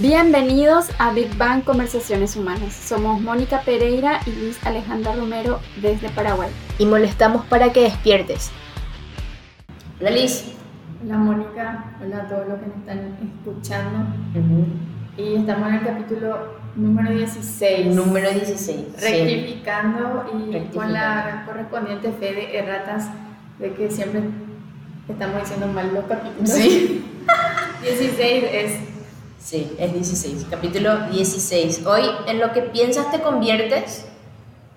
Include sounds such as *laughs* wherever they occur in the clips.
Bienvenidos a Big Bang Conversaciones Humanas. Somos Mónica Pereira y Luis Alejandra Romero desde Paraguay. Y molestamos para que despiertes. Hola Liz. Hola Mónica, hola a todos los que nos están escuchando. Y estamos en el capítulo número 16. Número 16. Rectificando y con la correspondiente fe de erratas de que siempre estamos diciendo mal los capítulos. Sí. *laughs* 16 es Sí, es 16. Capítulo 16. Hoy en lo que piensas te conviertes,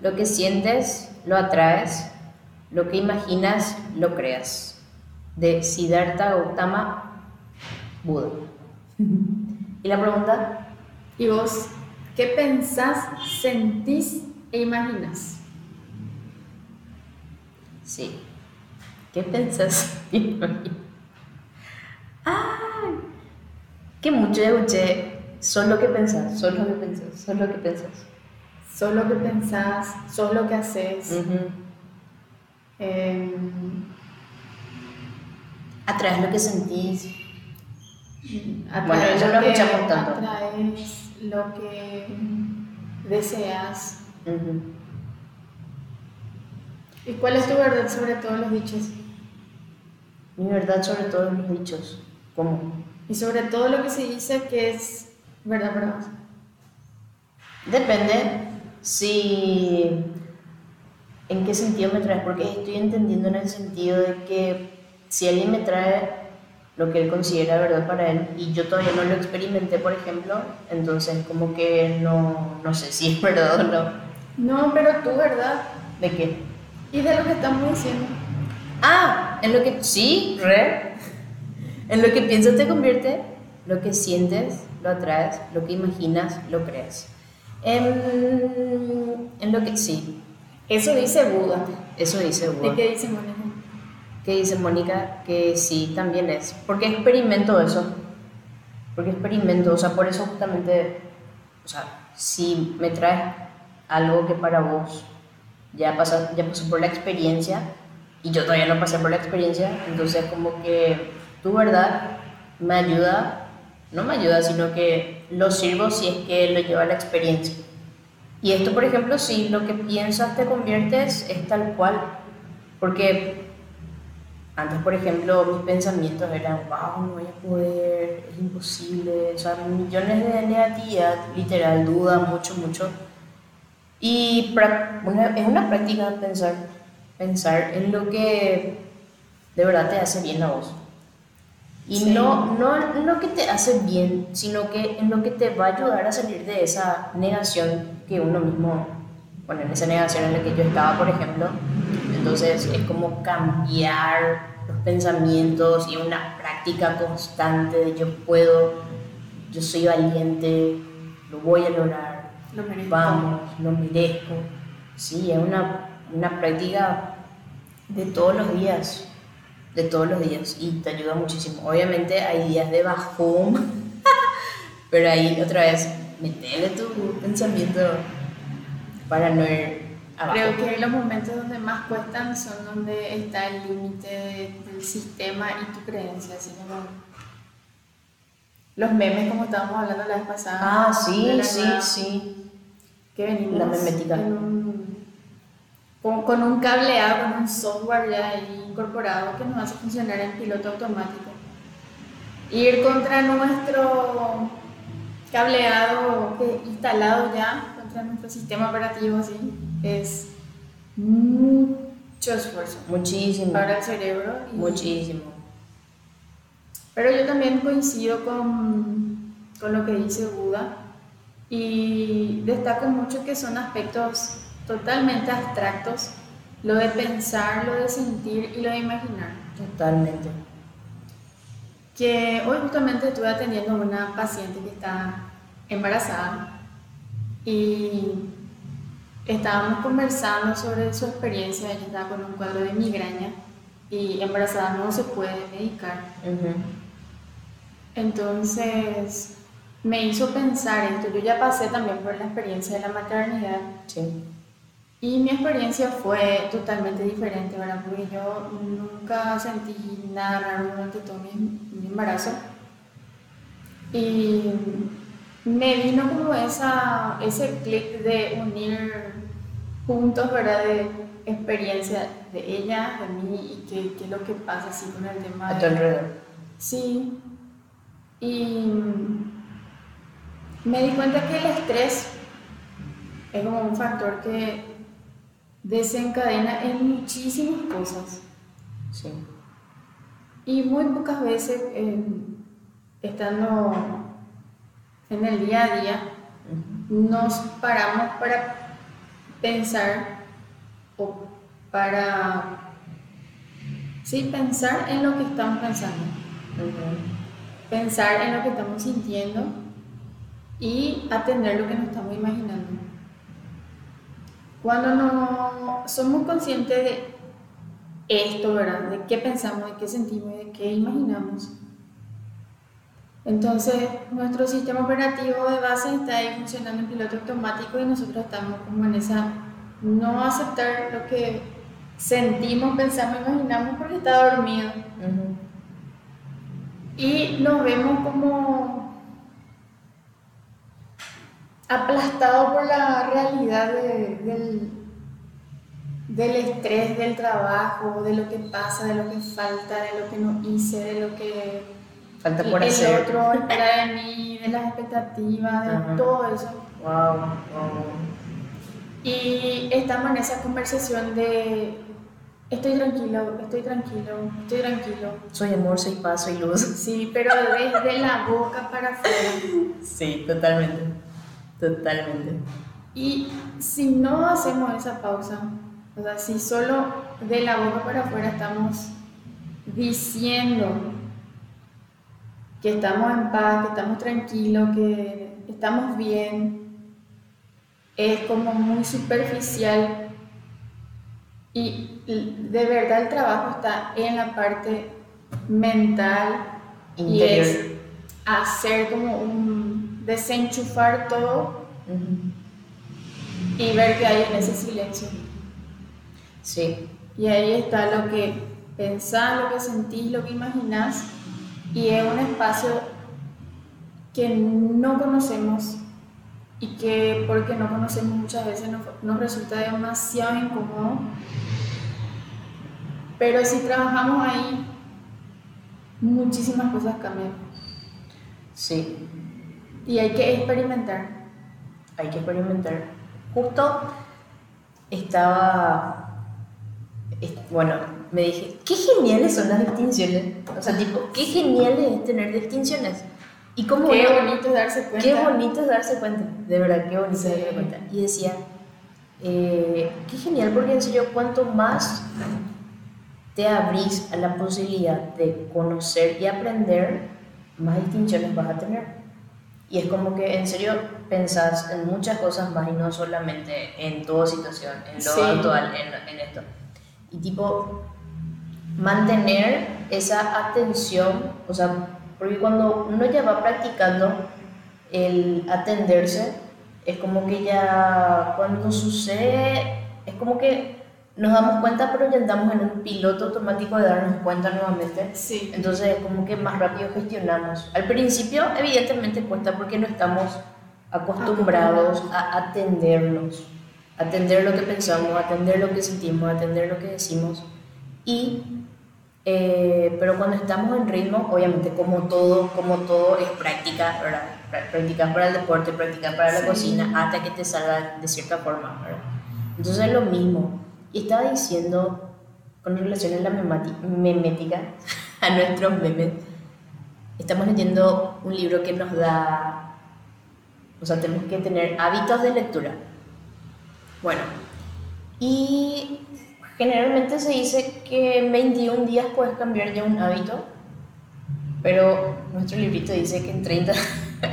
lo que sientes lo atraes, lo que imaginas lo creas. De Siddhartha Gautama Buda. *laughs* ¿Y la pregunta? ¿Y vos qué pensás, sentís e imaginas? Sí. ¿Qué pensás? *laughs* ¡Ay! Que mucho escuché, son lo que pensás, son lo que pensás, son lo que pensás. Son lo que pensás, son lo que haces. Em, atraes lo que sentís. Atraes bueno, eso lo, escuchamos tanto. Atraes lo que deseas. ¿Y cuál es tu verdad sobre todos los dichos? Mi verdad sobre todos los dichos. ¿Cómo? Y sobre todo lo que se dice que es verdad para vos. Depende si en qué sentido me traes, porque estoy entendiendo en el sentido de que si alguien me trae lo que él considera verdad para él y yo todavía no lo experimenté, por ejemplo, entonces como que no, no sé si es verdad o no. No, pero tú, ¿verdad? ¿De qué? Y de lo que estamos diciendo. Ah, en lo que sí, re. En lo que piensas te convierte, lo que sientes lo atraes, lo que imaginas lo creas. En, en lo que sí. Eso dice Buda. Eso dice Buda. ¿Y qué dice Mónica? ¿Qué dice Mónica? Que sí, también es. Porque experimento eso. Porque experimento, o sea, por eso justamente, o sea, si me traes algo que para vos ya, pasa, ya pasó por la experiencia y yo todavía no pasé por la experiencia, entonces como que tu verdad me ayuda, no me ayuda, sino que lo sirvo si es que lo lleva a la experiencia. Y esto, por ejemplo, si lo que piensas te conviertes, es tal cual. Porque antes, por ejemplo, mis pensamientos eran, wow, no voy a poder, es imposible, o sea, millones de negatividad, literal, duda, mucho, mucho. Y es una práctica pensar, pensar en lo que de verdad te hace bien a vos. Y no, no en lo que te hace bien, sino que en lo que te va a ayudar a salir de esa negación que uno mismo, bueno, en esa negación en la que yo estaba, por ejemplo. Entonces es como cambiar los pensamientos y una práctica constante de yo puedo, yo soy valiente, lo voy a lograr, lo merezco. vamos, lo merezco. Sí, es una, una práctica de todos los días de todos los días y te ayuda muchísimo. Obviamente hay días de bajón, *laughs* pero ahí otra vez metele tu pensamiento para no ir abajo. Creo que los momentos donde más cuestan son donde está el límite del sistema y tu creencia, así como los memes como estábamos hablando la vez pasada. Ah, sí, sí, sí. Que venimos la memética. Con, con, un cableado, con un software ya ahí incorporado que nos hace funcionar en piloto automático. Ir contra nuestro cableado instalado ya, contra nuestro sistema operativo, ¿sí? es mucho esfuerzo. Muchísimo. Para el cerebro. Muchísimo. Pero yo también coincido con, con lo que dice Buda y destaco mucho que son aspectos totalmente abstractos lo de pensar, lo de sentir y lo de imaginar. Totalmente. Que hoy justamente estuve atendiendo a una paciente que está embarazada y estábamos conversando sobre su experiencia. Ella estaba con un cuadro de migraña y embarazada no se puede medicar. Entonces me hizo pensar esto. Yo ya pasé también por la experiencia de la maternidad. Sí. Y mi experiencia fue totalmente diferente, ¿verdad? Porque yo nunca sentí nada raro durante todo mi, embarazo. Y me vino como esa, ese clic de unir puntos, ¿verdad? De experiencia de ella, de mí y qué, qué es lo que pasa así con el tema. A tu alrededor. Sí. Y me di cuenta que el estrés es como un factor que desencadena en muchísimas cosas. Sí. Y muy pocas veces, eh, estando en el día a día, nos paramos para pensar o para, sí, pensar en lo que estamos pensando, pensar en lo que estamos sintiendo y atender lo que nos estamos imaginando. Cuando no somos conscientes de esto, ¿verdad? De qué pensamos, de qué sentimos de qué imaginamos. Entonces, nuestro sistema operativo de base está ahí funcionando en piloto automático y nosotros estamos como en esa no aceptar lo que sentimos, pensamos, imaginamos porque está dormido. Y nos vemos como aplastados por la realidad de- del, del estrés del trabajo, de lo que pasa, de lo que falta, de lo que no hice, de lo que Falta por el hacer. otro espera de mí, de las expectativas, de todo eso. Wow, wow. Y estamos en esa conversación de estoy tranquilo, estoy tranquilo, estoy tranquilo. Soy amor, soy paz, soy luz. Sí, pero desde la boca para afuera. *laughs* Sí, totalmente. Totalmente. Y si no hacemos esa pausa, o sea, si solo de la boca para afuera estamos diciendo que estamos en paz, que estamos tranquilos, que estamos bien, es como muy superficial y de verdad el trabajo está en la parte mental y es hacer como un desenchufar todo y ver qué hay en ese silencio. Sí, Y ahí está lo que pensás, lo que sentís, lo que imaginás. Y es un espacio que no conocemos y que porque no conocemos muchas veces nos, nos resulta demasiado incómodo. Pero si trabajamos ahí, muchísimas cosas cambian. sí. Y hay que experimentar. Hay que experimentar. Justo estaba. es- Bueno, me dije, qué geniales son las distinciones. O sea, tipo, qué geniales es tener distinciones. Y cómo Qué uno- bonito es darse cuenta. Qué bonito es darse cuenta, de verdad, qué bonito es Sí. darse cuenta. Y decía, eh, qué genial, porque en serio, cuanto más te abrís a la posibilidad de conocer y aprender, más distinciones vas a tener. Y es como que en serio pensás en muchas cosas más y no solamente en toda situación, en lo Sí. actual, en, en esto. Y tipo, mantener esa atención, o sea, porque cuando uno ya va practicando el atenderse, es como que ya cuando sucede, es como que nos damos cuenta, pero ya andamos en un piloto automático de darnos cuenta nuevamente. Sí. Entonces es como que más rápido gestionamos. Al principio evidentemente cuesta porque no estamos acostumbrados a atendernos, atender lo que pensamos, atender lo que sentimos, atender lo que decimos. Y, eh, pero cuando estamos en ritmo, obviamente como todo, como todo es práctica, ¿verdad? Pra- Practicas para el deporte, practicas para la Sí. cocina, hasta que te salga de cierta forma, ¿verdad? Entonces es lo mismo. Y estaba diciendo, con relación a la memética, *laughs* a nuestros memes, estamos leyendo un libro que nos da, o sea, tenemos que tener hábitos de lectura. Bueno, y generalmente se dice que en 21 días puedes cambiar ya un hábito, pero nuestro librito dice que en 30...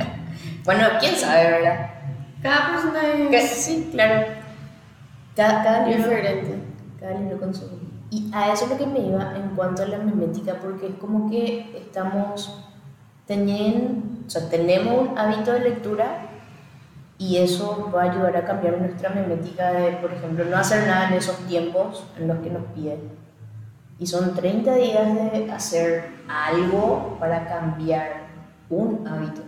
*laughs* bueno, quién sabe, ¿verdad? Cada persona Que- es sí, claro. Cada, cada libro diferente. cada libro con su... Y a eso es lo que me iba en cuanto a la memética, porque es como que estamos teniendo, o sea, tenemos un hábito de lectura y eso va a ayudar a cambiar nuestra memética de, por ejemplo, no hacer nada en esos tiempos en los que nos piden. Y son 30 días de hacer algo para cambiar un hábito.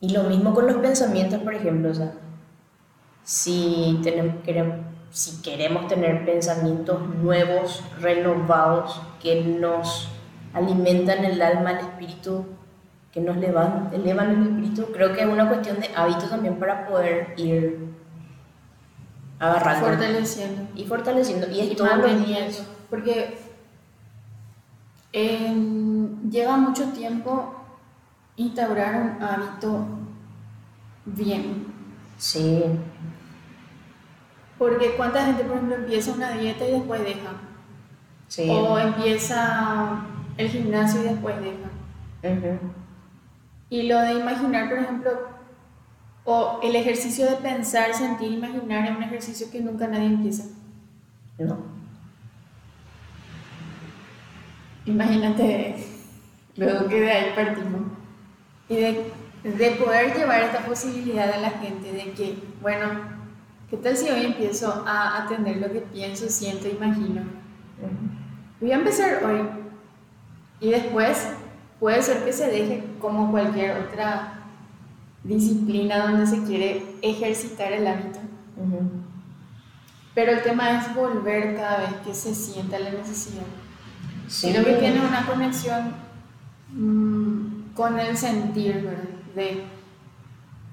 Y lo mismo con los pensamientos, por ejemplo, o sea, si, tenemos, queremos, si queremos tener pensamientos nuevos, renovados, que nos alimentan el alma, el espíritu, que nos elevan, elevan el espíritu, creo que es una cuestión de hábito también para poder ir agarrando. Fortaleciendo. Y fortaleciendo. Y es Y manteniendo. días. Porque en- lleva mucho tiempo instaurar un hábito bien. Sí, Porque cuánta gente, por ejemplo, empieza una dieta y después deja. sí. O empieza el gimnasio y después deja. Ujú. Y lo de imaginar, por ejemplo, o el ejercicio de pensar, sentir, imaginar es un ejercicio que nunca nadie empieza. No. Imagínate, luego que de ahí partimos. Y de, de poder llevar esta posibilidad a la gente de que, bueno, ¿qué tal si hoy empiezo a atender lo que pienso, siento, imagino? Voy a empezar hoy. Y después puede ser que se deje como cualquier otra disciplina donde se quiere ejercitar el hábito. Pero el tema es volver cada vez que se sienta la necesidad. Sí. Creo que tiene una conexión mm, con el sentir, ¿verdad? De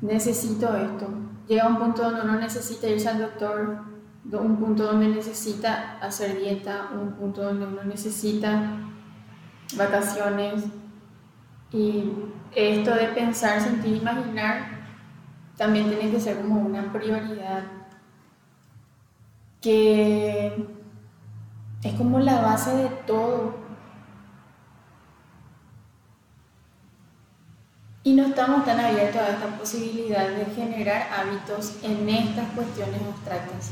necesito esto. Llega un punto donde uno necesita irse al doctor, do- un punto donde necesita hacer dieta, un punto donde uno necesita vacaciones. Y esto de pensar, sentir, imaginar también tiene que ser como una prioridad que es como la base de todo. Y no estamos tan abiertos a esta posibilidad de generar hábitos en estas cuestiones abstractas.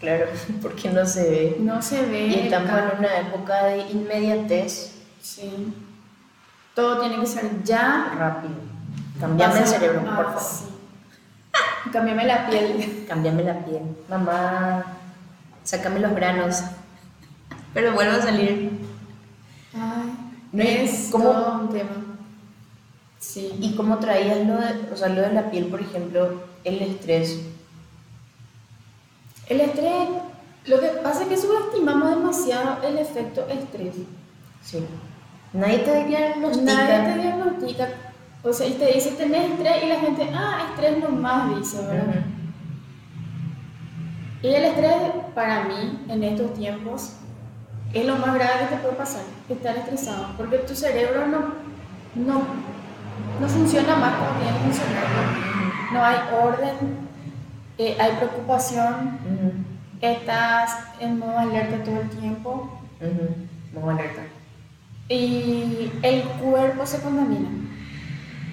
Claro, *laughs* porque no se ve. No se ve. Y estamos en una época de inmediatez Sí. Todo tiene que ser ya. rápido. Cambiame el cerebro, ah, por favor. sí. *laughs* Cámbiame la piel. *laughs* Cambiame la piel. Mamá, sácame los granos. Pero vuelvo a salir. Ay, No, es todo un tema. Sí. ¿Y cómo traías lo de, o sea, lo de la piel, por ejemplo, el estrés? El estrés, lo que pasa es que subestimamos demasiado el efecto estrés. Sí. Nadie te diagnostica. Nadie te diagnostica. O sea, y te dice tenés estrés y la gente, ah, estrés nomás, dice, ¿verdad? Y el estrés, para mí, en estos tiempos, es lo más grave que te puede pasar, estar estresado, porque tu cerebro no, no, no funciona más como tiene que funcionar. No hay orden, eh, hay preocupación, estás en modo alerta todo el tiempo Ujú. Modo alerta. y el cuerpo se contamina.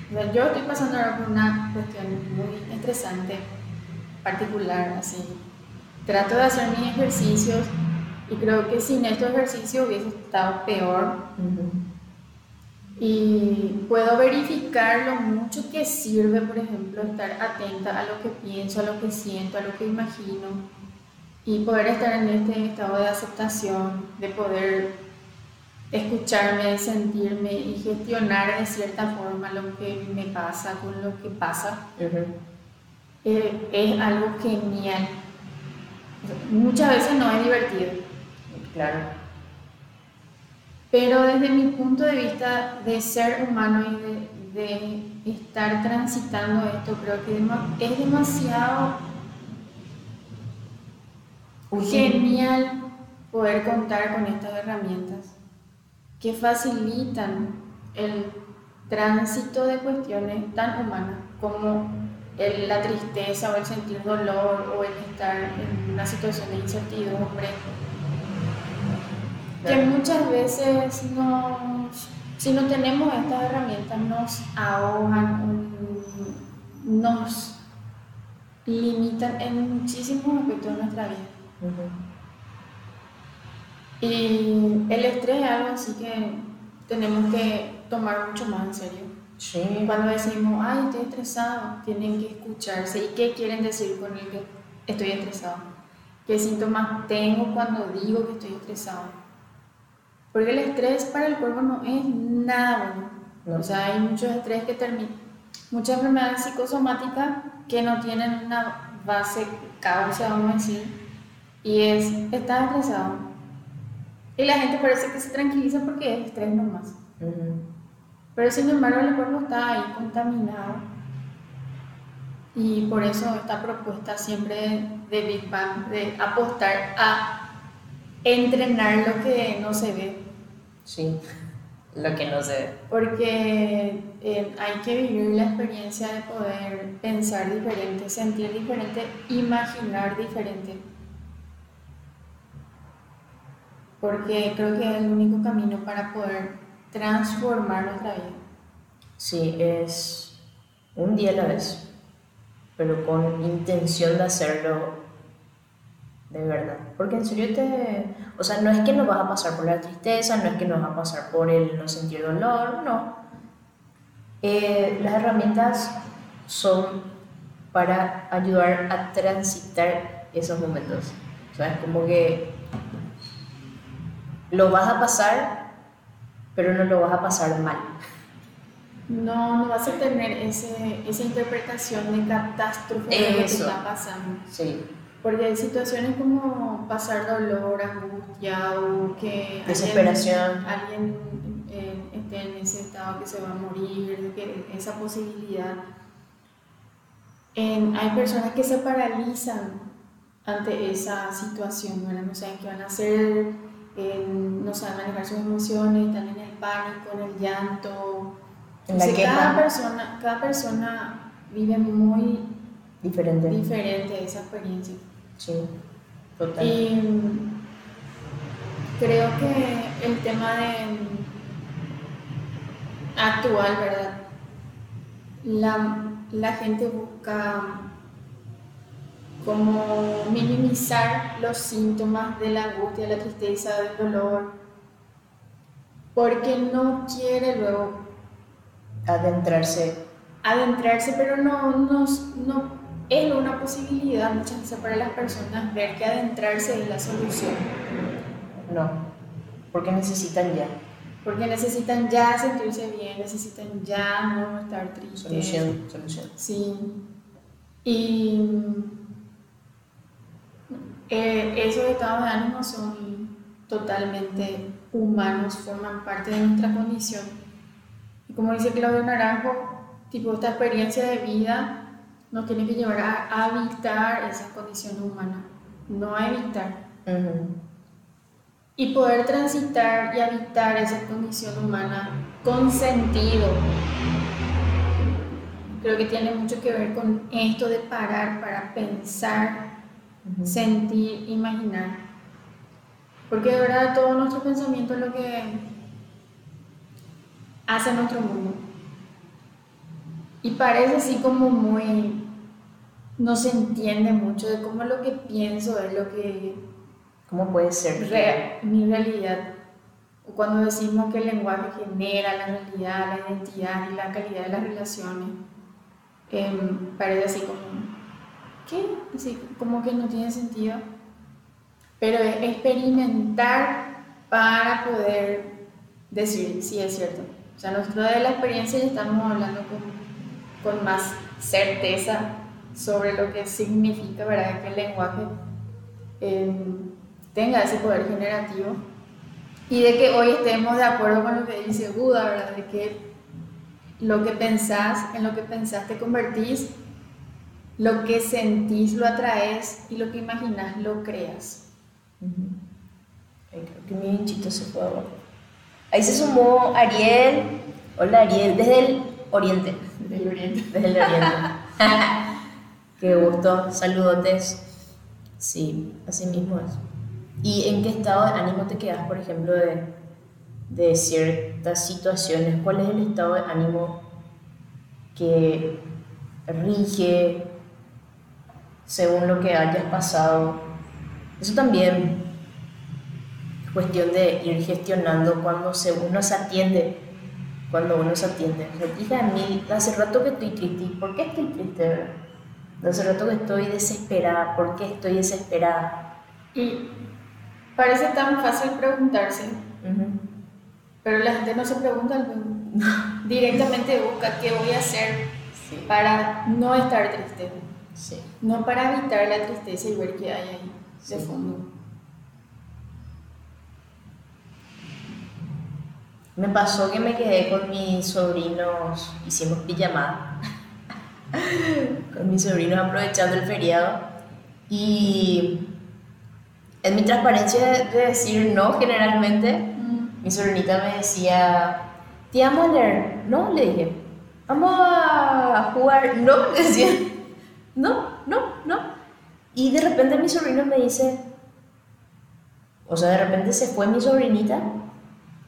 O sea, yo estoy pasando ahora por una cuestión muy estresante, particular, así. Trato de hacer mis ejercicios y creo que sin estos ejercicios hubiese estado peor. Y puedo verificar lo mucho que sirve, por ejemplo, estar atenta a lo que pienso, a lo que siento, a lo que imagino y poder estar en este estado de aceptación, de poder escucharme, sentirme y gestionar de cierta forma lo que me pasa con lo que pasa, Ujú. eh, es algo genial. Muchas veces no es divertido, Claro. Pero desde mi punto de vista de ser humano y de, de estar transitando esto, creo que es demasiado genial poder contar con estas herramientas que facilitan el tránsito de cuestiones tan humanas como el- la tristeza o el sentir dolor o el estar en una situación de incertidumbre que muchas veces nos, si no tenemos estas herramientas nos ahogan, nos limitan en muchísimos aspectos de nuestra vida. Y el estrés es algo así que tenemos que tomar mucho más en serio. Sí. Cuando decimos, ay, estoy estresado, tienen que escucharse. ¿Y qué quieren decir con el que estoy estresado? ¿Qué síntomas tengo cuando digo que estoy estresado? Porque el estrés para el cuerpo no es nada bueno. No. O sea, hay mucho estrés que termina, muchas enfermedades psicosomáticas que no tienen una base causa, vamos a decir, y es estar estresado. Y la gente parece que se tranquiliza porque es estrés nomás. Ujú. Pero sin embargo el cuerpo está ahí contaminado. Y por eso esta propuesta siempre de Big Bang, de apostar a entrenar lo que no se ve. Sí, lo que no sé. Porque eh, hay que vivir la experiencia de poder pensar diferente, sentir diferente, imaginar diferente. Porque creo que es el único camino para poder transformar nuestra vida. Sí, es un día a la vez, pero con intención de hacerlo de verdad. Porque en serio te... O sea, no es que no vas a pasar por la tristeza, no es que no vas a pasar por el no sentir dolor, no. Eh, las herramientas son para ayudar a transitar esos momentos. O sea, es como que lo vas a pasar, pero no lo vas a pasar mal. No, no vas a tener ese, esa interpretación de catástrofe de lo que está pasando. Sí, Porque hay situaciones como pasar dolor, angustia o que Desesperación. alguien, alguien, eh, esté en ese estado que se va a morir, que esa posibilidad. En- hay personas que se paralizan ante esa situación, ¿verdad? no saben qué van a hacer, en- no saben manejar sus emociones, están en el pánico, en el llanto. En la Entonces, cada queja. persona, cada persona vive muy diferente. diferente esa experiencia. Sí, total. Y creo que el tema de actual, ¿verdad? La, la gente busca como minimizar los síntomas de la angustia, la tristeza, del dolor, porque no quiere luego Adentrarse. adentrarse, pero no, no, no es una posibilidad muchas veces para las personas ver que adentrarse es la solución, No, porque necesitan ya porque necesitan ya sentirse bien, necesitan ya no estar tristes. solución, solución. Sí. Y eh, esos estados de ánimo son totalmente humanos, forman parte de nuestra condición. Y como dice Claudio Naranjo, tipo esta experiencia de vida nos tiene que llevar a, a habitar esa condición humana, no a evitar. Y poder transitar y habitar esa condición humana con sentido. Creo que tiene mucho que ver con esto de parar para pensar, sentir, imaginar. Porque de verdad todo nuestro pensamiento es lo que hace nuestro mundo. Y parece así como muy... No se entiende mucho de cómo lo que pienso es lo que ¿Cómo puede ser? re- mi realidad. Cuando decimos que el lenguaje genera la realidad, la identidad y la calidad de las relaciones, em, parece así como, ¿qué? Así como que no tiene sentido. Pero es experimentar para poder decir si es cierto. O sea, nosotros de la experiencia ya estamos hablando con, con más certeza sobre lo que significa, ¿verdad? Que el lenguaje em, tenga ese poder generativo y de que hoy estemos de acuerdo con lo que dice Buda, ¿verdad? De que lo que pensás, en lo que pensás te convertís, lo que sentís lo atraes y lo que imaginás lo creas. Ujú. Ay, creo que mi hinchito se fue abajo. Ahí se sumó Ariel. Hola Ariel, desde el oriente. Del oriente. Desde el oriente. *laughs* Qué gusto, saludotes. Sí, así mismo es. ¿Y en qué estado de ánimo te quedas, por ejemplo, de, ciertas situaciones? ¿Cuál es el estado de ánimo que rige según lo que hayas pasado? Eso también es cuestión de ir gestionando cuando uno se atiende. Cuando uno se atiende. O sea, dije a mí, hace rato que estoy triste. ¿Y por qué estoy triste? Verdad? Hace rato que estoy desesperada. ¿Por qué estoy desesperada? Y parece tan fácil preguntarse, pero la gente no se pregunta *laughs* Directamente busca qué voy a hacer Sí. para no estar triste. Sí. No para evitar la tristeza y ver qué hay ahí de Sí. fondo. Me pasó que me quedé con mis sobrinos, hicimos pijamada, con mis sobrinos aprovechando el feriado y en mi transparencia de de decir no generalmente, mi sobrinita me decía, te amo a leer, no, le dije, vamos a jugar, no, *laughs* le decía, no, no, no. Y de repente mi sobrino me dice, o sea, de repente se fue mi sobrinita,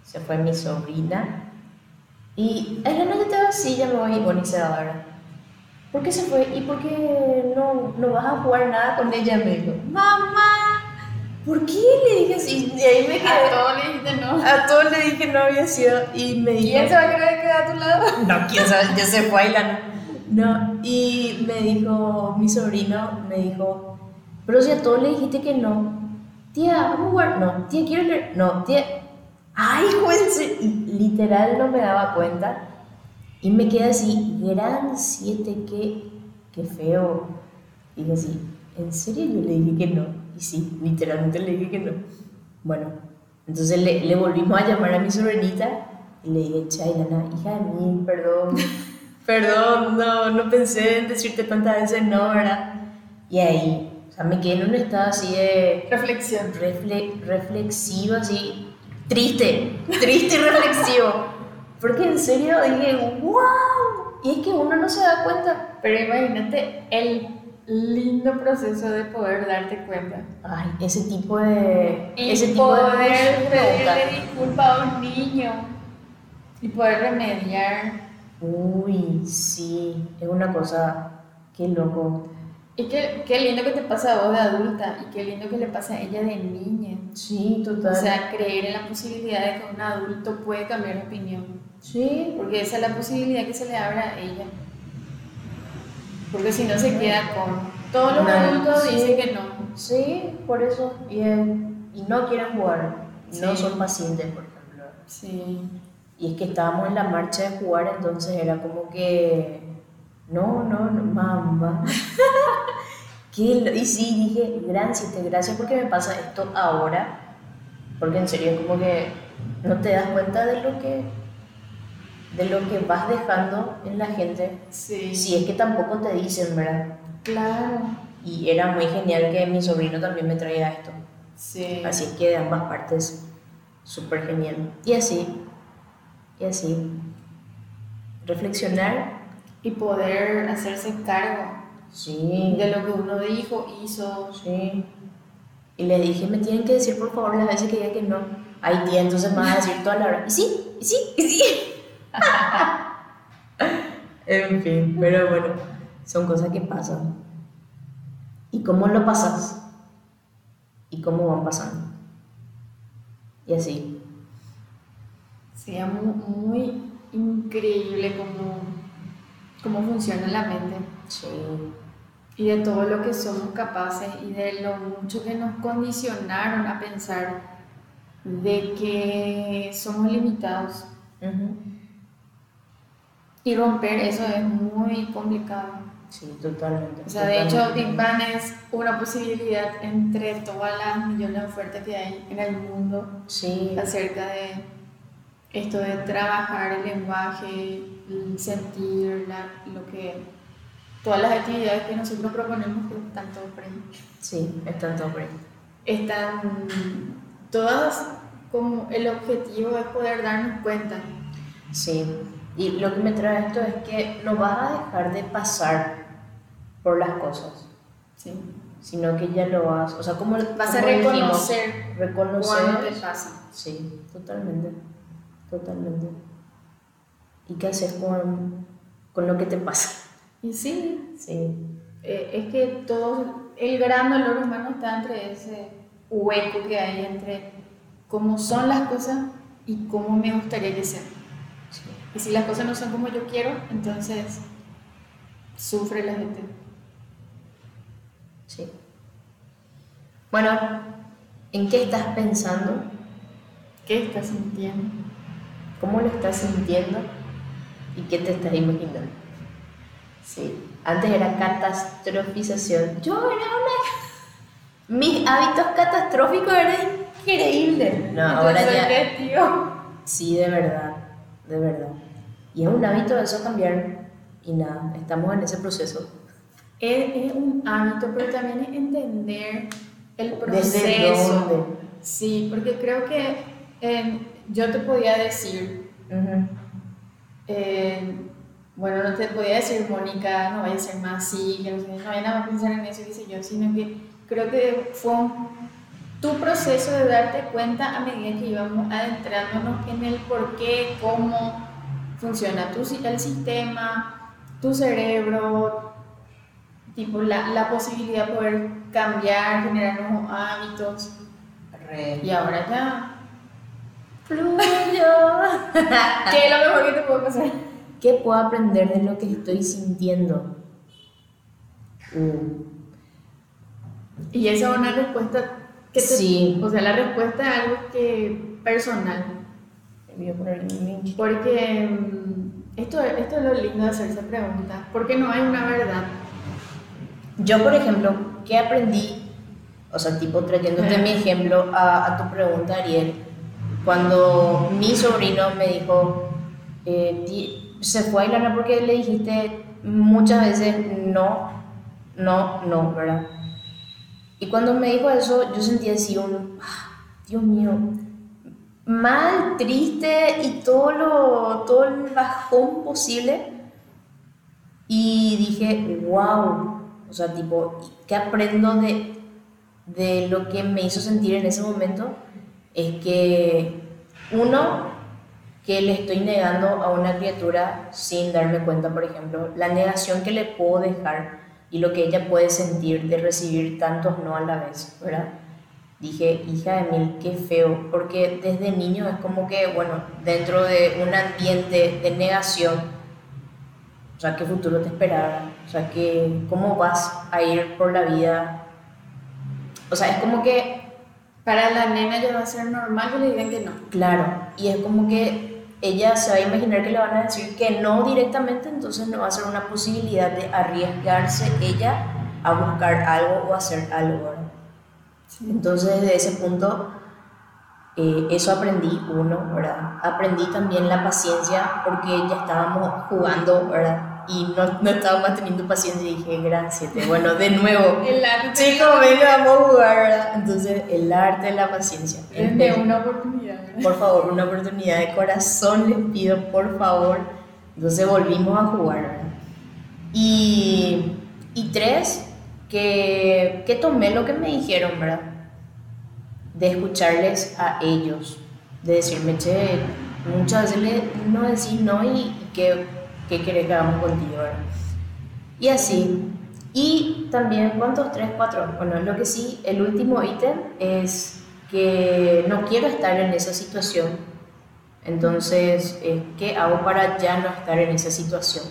se fue mi sobrina, y ay, la noche estaba así, ya me voy, y se va ahora. ¿Por qué se fue? ¿Y por qué no, no vas a jugar nada con ella? Me dijo, mamá, ¿por qué? Le dije así, y ahí me A quedé. todo le dijiste no. A todos le dije no había sido y me dijo... ¿Quién se va a querer quedar a tu lado? No, quién sabe, ya se fue Ailana. No, y me dijo, mi sobrino me dijo, pero si a todos le dijiste que no, tía, vamos a jugar, no, tía, quiero leer, no, tía, ay, juez, literal no me daba cuenta, y me quedé así, gran siete, qué, qué feo, y dije así, ¿en serio yo le dije que no? Y sí, literalmente le dije que no. Bueno, entonces le, le volvimos a llamar a mi sobrinita y le dije, Chailana, hija de mí, perdón, *laughs* perdón, no, no pensé en decirte tantas veces no, ¿verdad? Y ahí, o sea, me quedé en un estado así de Reflexión. refle- reflexivo, así, triste, triste y reflexivo. Porque en serio dije, wow, y es que uno no se da cuenta. Pero imagínate el lindo proceso de poder darte cuenta. Ay, ese tipo de... Y ese tipo de poder me gusta. pedirle disculpas a un niño. Y poder remediar. Uy, sí, es una cosa, qué loco. Y qué, qué lindo que te pasa a vos de adulta. Y qué lindo que le pasa a ella de niña. Sí, total. O sea, creer en la posibilidad de que un adulto puede cambiar de opinión. Sí, Porque esa es la posibilidad que se le abre a ella. Porque si no se queda con. Todos los adultos sí. dicen que no. sí, por eso. Y, eh, y no quieren jugar, no son pacientes, por ejemplo. Sí. Y es que estábamos en la marcha de jugar, entonces era como que, no, no, no, mamá. *laughs* Y sí, dije, gracias, gracias porque me pasa esto ahora. Porque en serio es como que no te das cuenta de lo que, de lo que vas dejando en la gente. Sí. Si es que tampoco te dicen, ¿verdad? Claro. Y era muy genial que mi sobrino también me traía esto. Sí. Así que de ambas partes, súper genial. Y así, y así. Reflexionar, Y poder hacerse cargo sí, de lo que uno dijo, hizo. sí. Y le dije, me tienen que decir por favor las veces que diga que no. Ay, tía, entonces me vas a decir toda la hora. Y sí, y sí, y sí. En fin, pero bueno, son cosas que pasan. ¿Y cómo lo pasas? ¿Y cómo van pasando? Y así. Sería muy, muy increíble cómo, cómo funciona la mente Sí, y de todo lo que somos capaces y de lo mucho que nos condicionaron a pensar de que somos limitados. Y romper eso es muy complicado. sí, totalmente. O sea, de hecho. Big Bang es una posibilidad entre todas las millones de ofertas que hay en el mundo Sí, acerca de esto de trabajar el lenguaje, el sentir, la- lo que todas las actividades que nosotros proponemos que están todas por ahí. sí, están todo por ahí. Están todas como el objetivo es poder darnos cuenta. Sí, y lo que me trae esto es que no vas a dejar de pasar por las cosas, ¿sí? sino que ya lo vas, o sea, como Vas a como dijimos, reconocer reconocer, cuando te pasa. sí, totalmente, totalmente. ¿Y qué haces con, con lo que te pasa? Y sí, Sí, eh, es que todo, el gran dolor humano está entre ese hueco que hay entre cómo son las cosas y cómo me gustaría que sean. Y si las cosas no son como yo quiero, entonces sufre la gente. sí. Bueno, ¿en qué estás pensando? ¿Qué estás sintiendo? cómo lo estás sintiendo y qué te estás imaginando. Sí, antes era catastrofización. Yo era una... Mis hábitos catastróficos eran increíbles. No, ahora ya... Tío. Sí, de verdad, de verdad. Y es un hábito eso cambiar y nada, estamos en ese proceso. Es, es un hábito, pero también es entender el proceso. Sí, porque creo que eh, yo te podía decir, eh, bueno, no te podía decir, Mónica, no vaya a ser más así, que no, sé, no vaya a pensar en eso, dice yo, sino que creo que fue tu proceso de darte cuenta a medida que íbamos adentrándonos en el por qué, cómo funciona tu, el sistema, tu cerebro, tipo la, la posibilidad de poder cambiar, generar nuevos hábitos. Y ahora ya fluyo. *laughs* ¿Qué es lo mejor que te puedo pasar? ¿Qué puedo aprender de lo que estoy sintiendo? Mm. Y esa es una respuesta que te, sí. O sea, la respuesta es algo que personal. Porque mm, esto, esto es lo lindo de hacerse preguntas. Porque no hay una verdad. Yo, por ejemplo, ¿qué aprendí? O sea, tipo trayéndote mi ejemplo a, a, tu pregunta, Ariel. Cuando mi sobrino me dijo, eh, se fue a Ilana porque le dijiste muchas veces no, no, no, ¿verdad? Y cuando me dijo eso, yo sentí así un, ah, Dios mío, mal, triste y todo, lo, todo el bajón posible. Y dije, wow, o sea, tipo, ¿qué aprendo de, de lo que me hizo sentir en ese momento? Es que, uno, que le estoy negando a una criatura sin darme cuenta, por ejemplo, la negación que le puedo dejar y lo que ella puede sentir de recibir tantos no a la vez, ¿verdad? Dije, hija de mil, qué feo, porque desde niño es como que, bueno, dentro de un ambiente de negación, o sea, ¿qué futuro te esperaba? O sea, que, ¿cómo vas a ir por la vida? O sea, es como que... Para la nena ya va a ser normal que le digan que no. Claro, y es como que ella se va a imaginar que le van a decir que no directamente, entonces no va a ser una posibilidad de arriesgarse ella a buscar algo o hacer algo. Entonces, desde ese punto, eh, eso aprendí, uno, ¿verdad? Aprendí también la paciencia porque ya estábamos jugando, ¿verdad? Y no, no estábamos teniendo paciencia y dije, gracias, bueno, de nuevo. *laughs* el arte. Chicos, venga, vamos a jugar, ¿verdad? Entonces, el arte de la paciencia. De una oportunidad. Por favor, una oportunidad de corazón les pido, por favor. Entonces volvimos a jugar, ¿verdad? Y, y tres, que, que tomé lo que me dijeron, ¿verdad? de escucharles a ellos, de decirme, che, muchas veces no decís no y, qué, qué querés que hagamos contigo, Y así. Y también, ¿cuántos? Tres, cuatro. Bueno, lo que sí, el último ítem es que no quiero estar en esa situación. Entonces, eh, ¿qué hago para ya no estar en esa situación?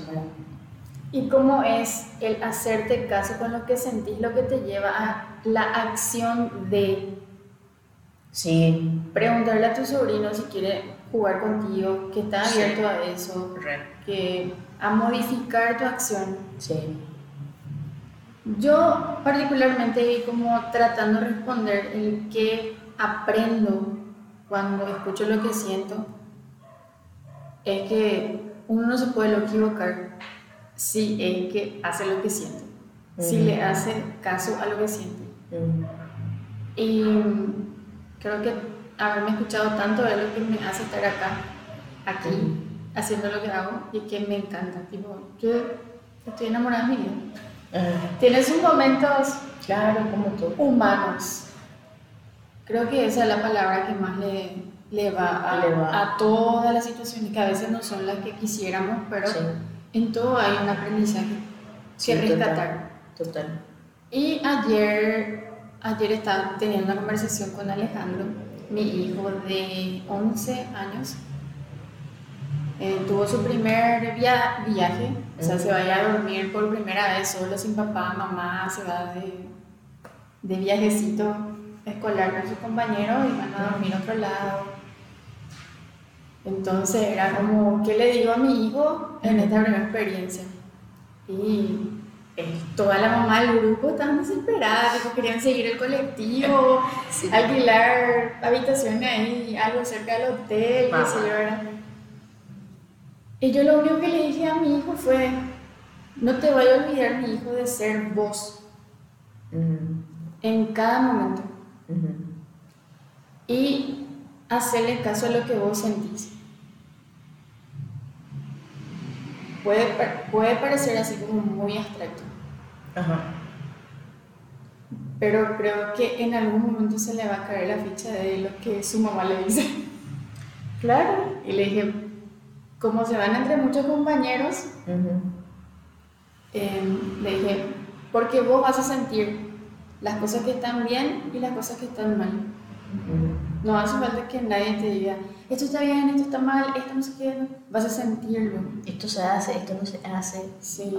¿Y cómo es el hacerte caso con lo que sentís, lo que te lleva a la acción de Sí. Preguntarle a tu sobrino si quiere jugar contigo, que está abierto a eso, que a modificar tu acción. Sí. Yo particularmente como tratando de responder el que aprendo cuando escucho lo que siento, es que uno no se puede lo equivocar si es que hace lo que siente, si le hace caso a lo que siente. Y creo que haberme escuchado tanto es lo que me hace estar acá, aquí, haciendo lo que hago y que me encanta. Tipo, yo estoy enamorada de mi vida. Tienes sus momentos, claro, como tú, humanos. Creo que esa es la palabra que más le, le, va, a, a todas las situaciones que a veces no son las que quisiéramos, pero en todo hay un aprendizaje que rescatar. total. Y ayer Ayer estaba teniendo una conversación con Alejandro, mi hijo de 11 años. Eh, tuvo su primer viaje, o sea, se vaya a dormir por primera vez solo, sin papá, mamá, se va de, de viajecito escolar con sus compañeros y van a dormir a otro lado. Entonces era como, ¿qué le digo a mi hijo en esta primera experiencia? Y eh, toda la mamá del grupo estaban desesperada, tipo, querían seguir el colectivo, *laughs* alquilar habitaciones ahí, algo cerca del hotel, qué sé yo. Y yo lo único que le dije a mi hijo fue, no te vaya a olvidar, mi hijo, de ser vos en cada momento. Y hacerle caso a lo que vos sentís. Puede, puede parecer así como muy abstracto. Pero creo que en algún momento se le va a caer la ficha de lo que su mamá le dice. Claro. Y le dije, como se van entre muchos compañeros, em, le dije, porque vos vas a sentir las cosas que están bien y las cosas que están mal. No hace falta que nadie te diga, esto está bien, esto está mal, esto no se qué, vas a sentirlo. Esto se hace, esto no se hace. Sí.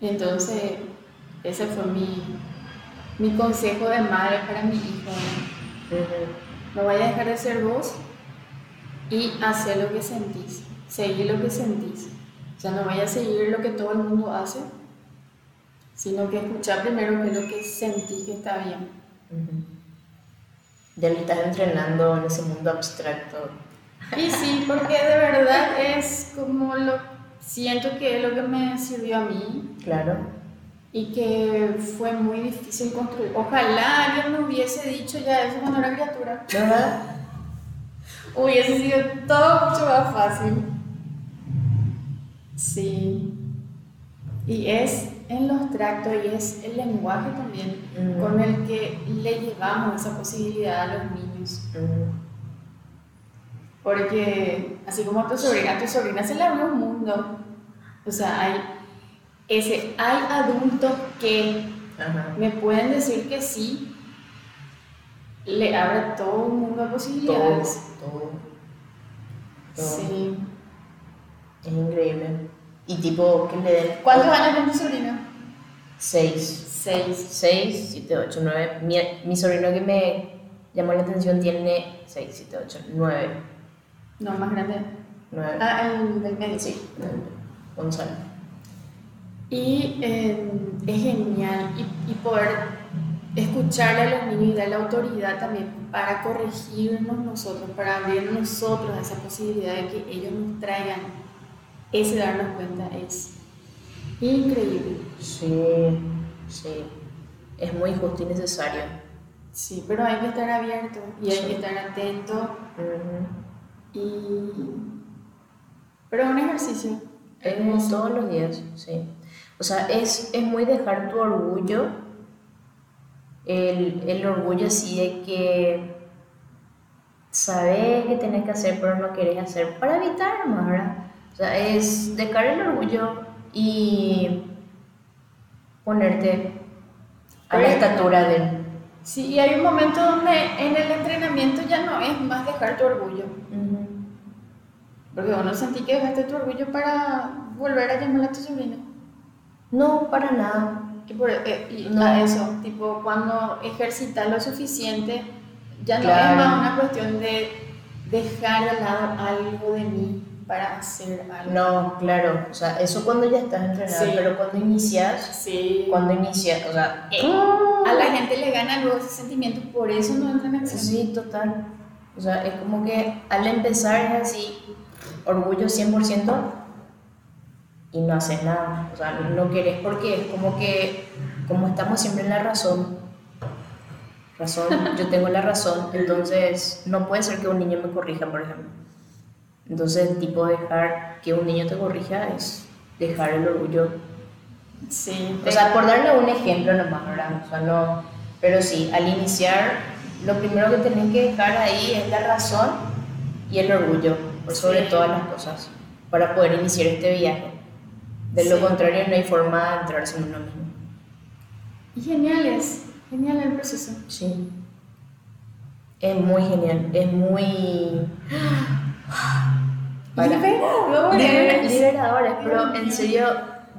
Entonces, ese fue mi, mi consejo de madre para mi hijo. No vaya a dejar de ser vos y hacer lo que sentís, seguir lo que sentís. O sea, no vaya a seguir lo que todo el mundo hace, sino que escuchar primero qué es lo que sentís que está bien. Ya le estás entrenando en ese mundo abstracto. Y sí, porque de verdad es como lo siento que es lo que me sirvió a mí. Claro. Y que fue muy difícil construir. Ojalá alguien me hubiese dicho ya eso cuando era criatura. ¿Verdad? Hubiese sido todo mucho más fácil. Sí. Y es en los tractos y es el lenguaje también mm. con el que le llevamos esa posibilidad a los niños. Mm. Porque así como a tu sobrina, a tu sobrina se le abre un mundo. O sea, hay, ese, hay adultos que me pueden decir que sí, le abre todo un mundo de posibilidades. Todo, Sí. Es increíble. Y tipo, que le den. ¿Cuántos años tiene tu sobrino? Seis. Seis. Seis, siete, ocho, nueve. Mi, mi sobrino que me llamó la atención tiene seis, siete, ocho, nueve. No, más grande. Nueve. Ah, el del medio. Sí, Gonzalo. Y eh, es genial y, y, poder escucharle a los niños y dar la autoridad también para corregirnos nosotros, para abrir nosotros a esa posibilidad de que ellos nos traigan ese darnos cuenta es increíble. Sí, sí. Es muy justo y necesario. Sí, pero hay que estar abierto y hay que estar atento. Y... Pero es un ejercicio. Es todos los días, sí. O sea, es, es muy dejar tu orgullo, el, el orgullo así de que sabes que tenés que hacer pero no querés hacer para evitar más, ¿verdad? O sea, es dejar el orgullo y ponerte a la estatura de él. Sí, y hay un momento donde en el entrenamiento ya no es más dejar tu orgullo. Porque vos no sentí que dejaste tu orgullo para volver a llamar a tu sobrino. No, para nada. Y, por, eh, no. eso, tipo, cuando ejercitas lo suficiente, ya no es más una cuestión de dejar de lado algo de mí para hacer algo. No, claro, o sea, eso cuando ya estás entrenado, pero cuando inicias, sí. cuando inicias, o sea, eh, a la gente le gana luego ese sentimiento, por eso no entra en acción. Sí, total. O sea, es como que al empezar es así, orgullo 100% y no haces nada. O sea, no querés porque es como que, como estamos siempre en la razón, razón, yo tengo la razón, entonces no puede ser que un niño me corrija, por ejemplo. Entonces, tipo, dejar que un niño te corrija es dejar el orgullo. Sí. O sea, por darle un ejemplo nomás, ¿verdad? O sea, no. Pero sí, al iniciar, lo primero que tenés que dejar ahí es la razón y el orgullo, por sobre todas las cosas, para poder iniciar este viaje. De lo contrario, no hay forma de entrarse en uno mismo. Y genial es, genial el proceso. Sí. Es muy genial, es muy. *gasps* Liberadores. Liberadores, pero en serio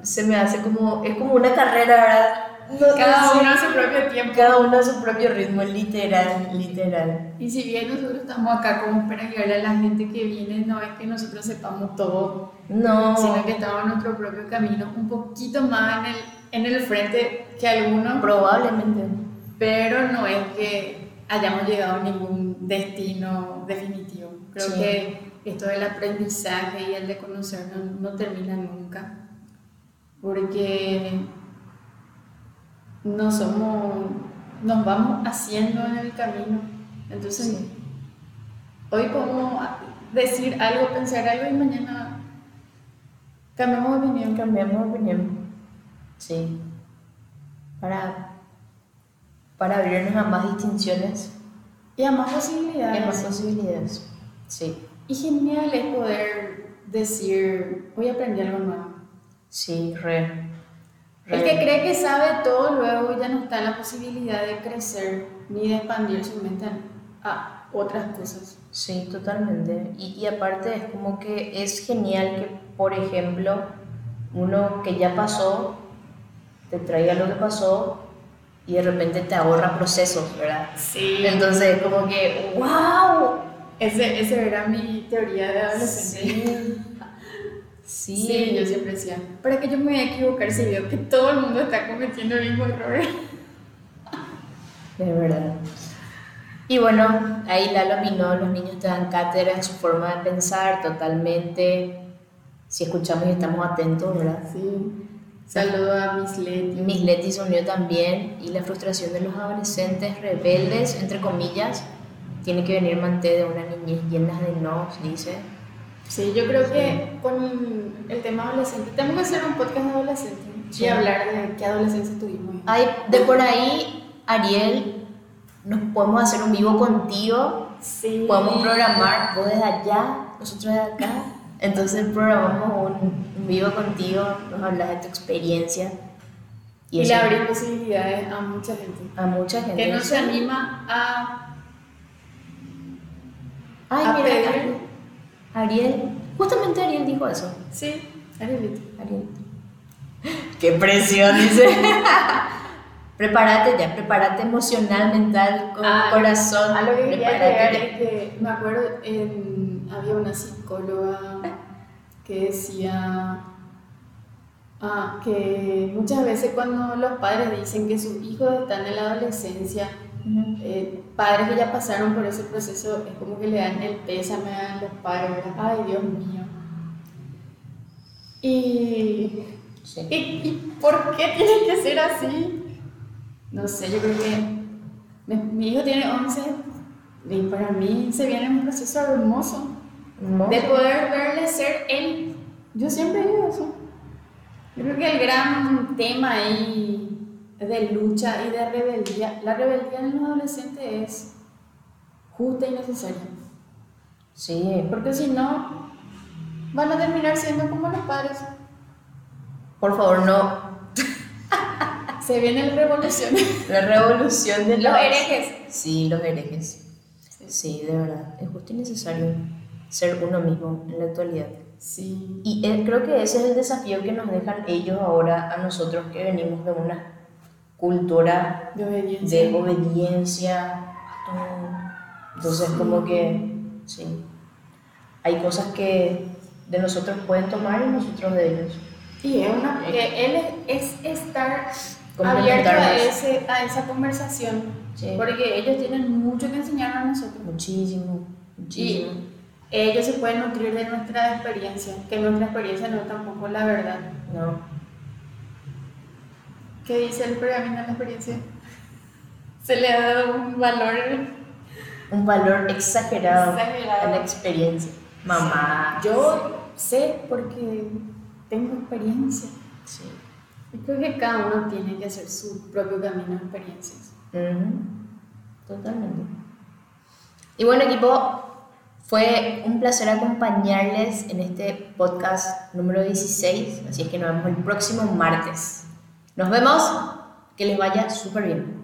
se me hace como. Es como una carrera, ¿verdad? Cada uno a su propio tiempo. Cada uno a su propio ritmo, literal, literal. Y si bien nosotros estamos acá como para ayudarle a la gente que viene, no es que nosotros sepamos todo, No. sino que estamos en nuestro propio camino, un poquito más en el, en el frente que algunos, Probablemente. pero no es que hayamos llegado a ningún destino definitivo. Creo Sí. que esto del aprendizaje y el de conocernos no termina nunca, porque no somos, nos vamos haciendo en el camino. Entonces, Sí. hoy podemos decir algo, pensar algo y mañana cambiamos de opinión. Cambiamos de opinión. Sí. Para, para abrirnos a más distinciones Y a más y a posibilidades. más posibilidades. Sí. Y genial es poder decir, hoy aprendí algo nuevo. Sí, re. El que cree que sabe todo luego ya no está en la posibilidad de crecer ni de expandir su mente a otras cosas. Sí, totalmente. Y, y aparte es como que es genial que, por ejemplo, uno que ya pasó, te traiga lo que pasó y de repente te ahorra procesos, ¿verdad? Sí. Entonces, como que, ¡wow! Ese, esa era mi teoría de adolescente. Sí. Sí, yo siempre decía, para que yo me voy a equivocar si veo que todo el mundo está cometiendo el mismo error. Es verdad. Y bueno, ahí Lalo opinó, los niños te dan cátedra en su forma de pensar totalmente. Si escuchamos y estamos atentos, ¿verdad? Sí. Saludo a Miss Leti. Miss Leti se unió también y la frustración de los adolescentes rebeldes, entre comillas, tiene que venir manté de una niñez llena de nos, dice. Sí, yo creo que con el tema adolescente, tenemos que hacer un podcast de adolescente Sí. y hablar de qué adolescencia tuvimos. Ay, de por ahí, Ariel, nos podemos hacer un vivo contigo, Sí. podemos programar, vos desde allá, nosotros desde acá. Entonces programamos un, vivo contigo, nos hablas de tu experiencia. Y, eso le abrir posibilidades a mucha gente. a mucha gente. Que no se anima a, Ay, a mira, pedir. Ariel, justamente Ariel dijo eso. Sí, Arielito. Ariel. Qué presión, dice. *laughs* prepárate ya, prepárate emocional, mental, con Ah, corazón. A lo que quería llegar es que me acuerdo, en- había una psicóloga que decía ah, que muchas veces cuando los padres dicen que sus hijos están en la adolescencia, Eh, padres que ya pasaron por ese proceso, es como que le dan el pésame a los padres, ¿verdad? Ay, Dios mío. Y, Sí. ¿y, y por qué tiene que ser así? No sé, yo creo que mi, mi hijo tiene 11 y para mí se viene un proceso hermoso ¿No? de poder verle ser él. Yo siempre digo eso. Yo creo que el gran tema ahí de lucha y de rebeldía, la rebeldía en los adolescentes es justa y necesaria. Sí, Porque si no, van a terminar siendo como los padres. por favor, no. *laughs* Se viene la revolución. La revolución de Los los herejes. Sí, los herejes. Sí, de verdad. Es justo y necesario ser uno mismo en la actualidad. Sí. Y eh, creo que ese es el desafío que nos dejan ellos ahora a nosotros que venimos de una cultura De obediencia. de obediencia. Entonces, como que, sí, hay cosas que de nosotros pueden tomar y nosotros de ellos. Y es una, que él es, es estar abierto a, ese, a esa conversación. Sí. Porque ellos tienen mucho que enseñar a nosotros. Muchísimo, muchísimo. Y ellos se pueden nutrir de nuestra experiencia, que nuestra experiencia no es tampoco la verdad. No. ¿Qué dice el pergamino de la experiencia? Se le ha dado un valor Un valor exagerado, Exagerado. a la experiencia. Mamá. Yo sé porque tengo experiencia. Sí. Y creo que cada uno tiene que hacer su propio camino de experiencias. Ujú, Totalmente. Y bueno, equipo, fue un placer acompañarles en este podcast número 16. Así es que nos vemos el próximo martes. Nos vemos. Que les vaya súper bien.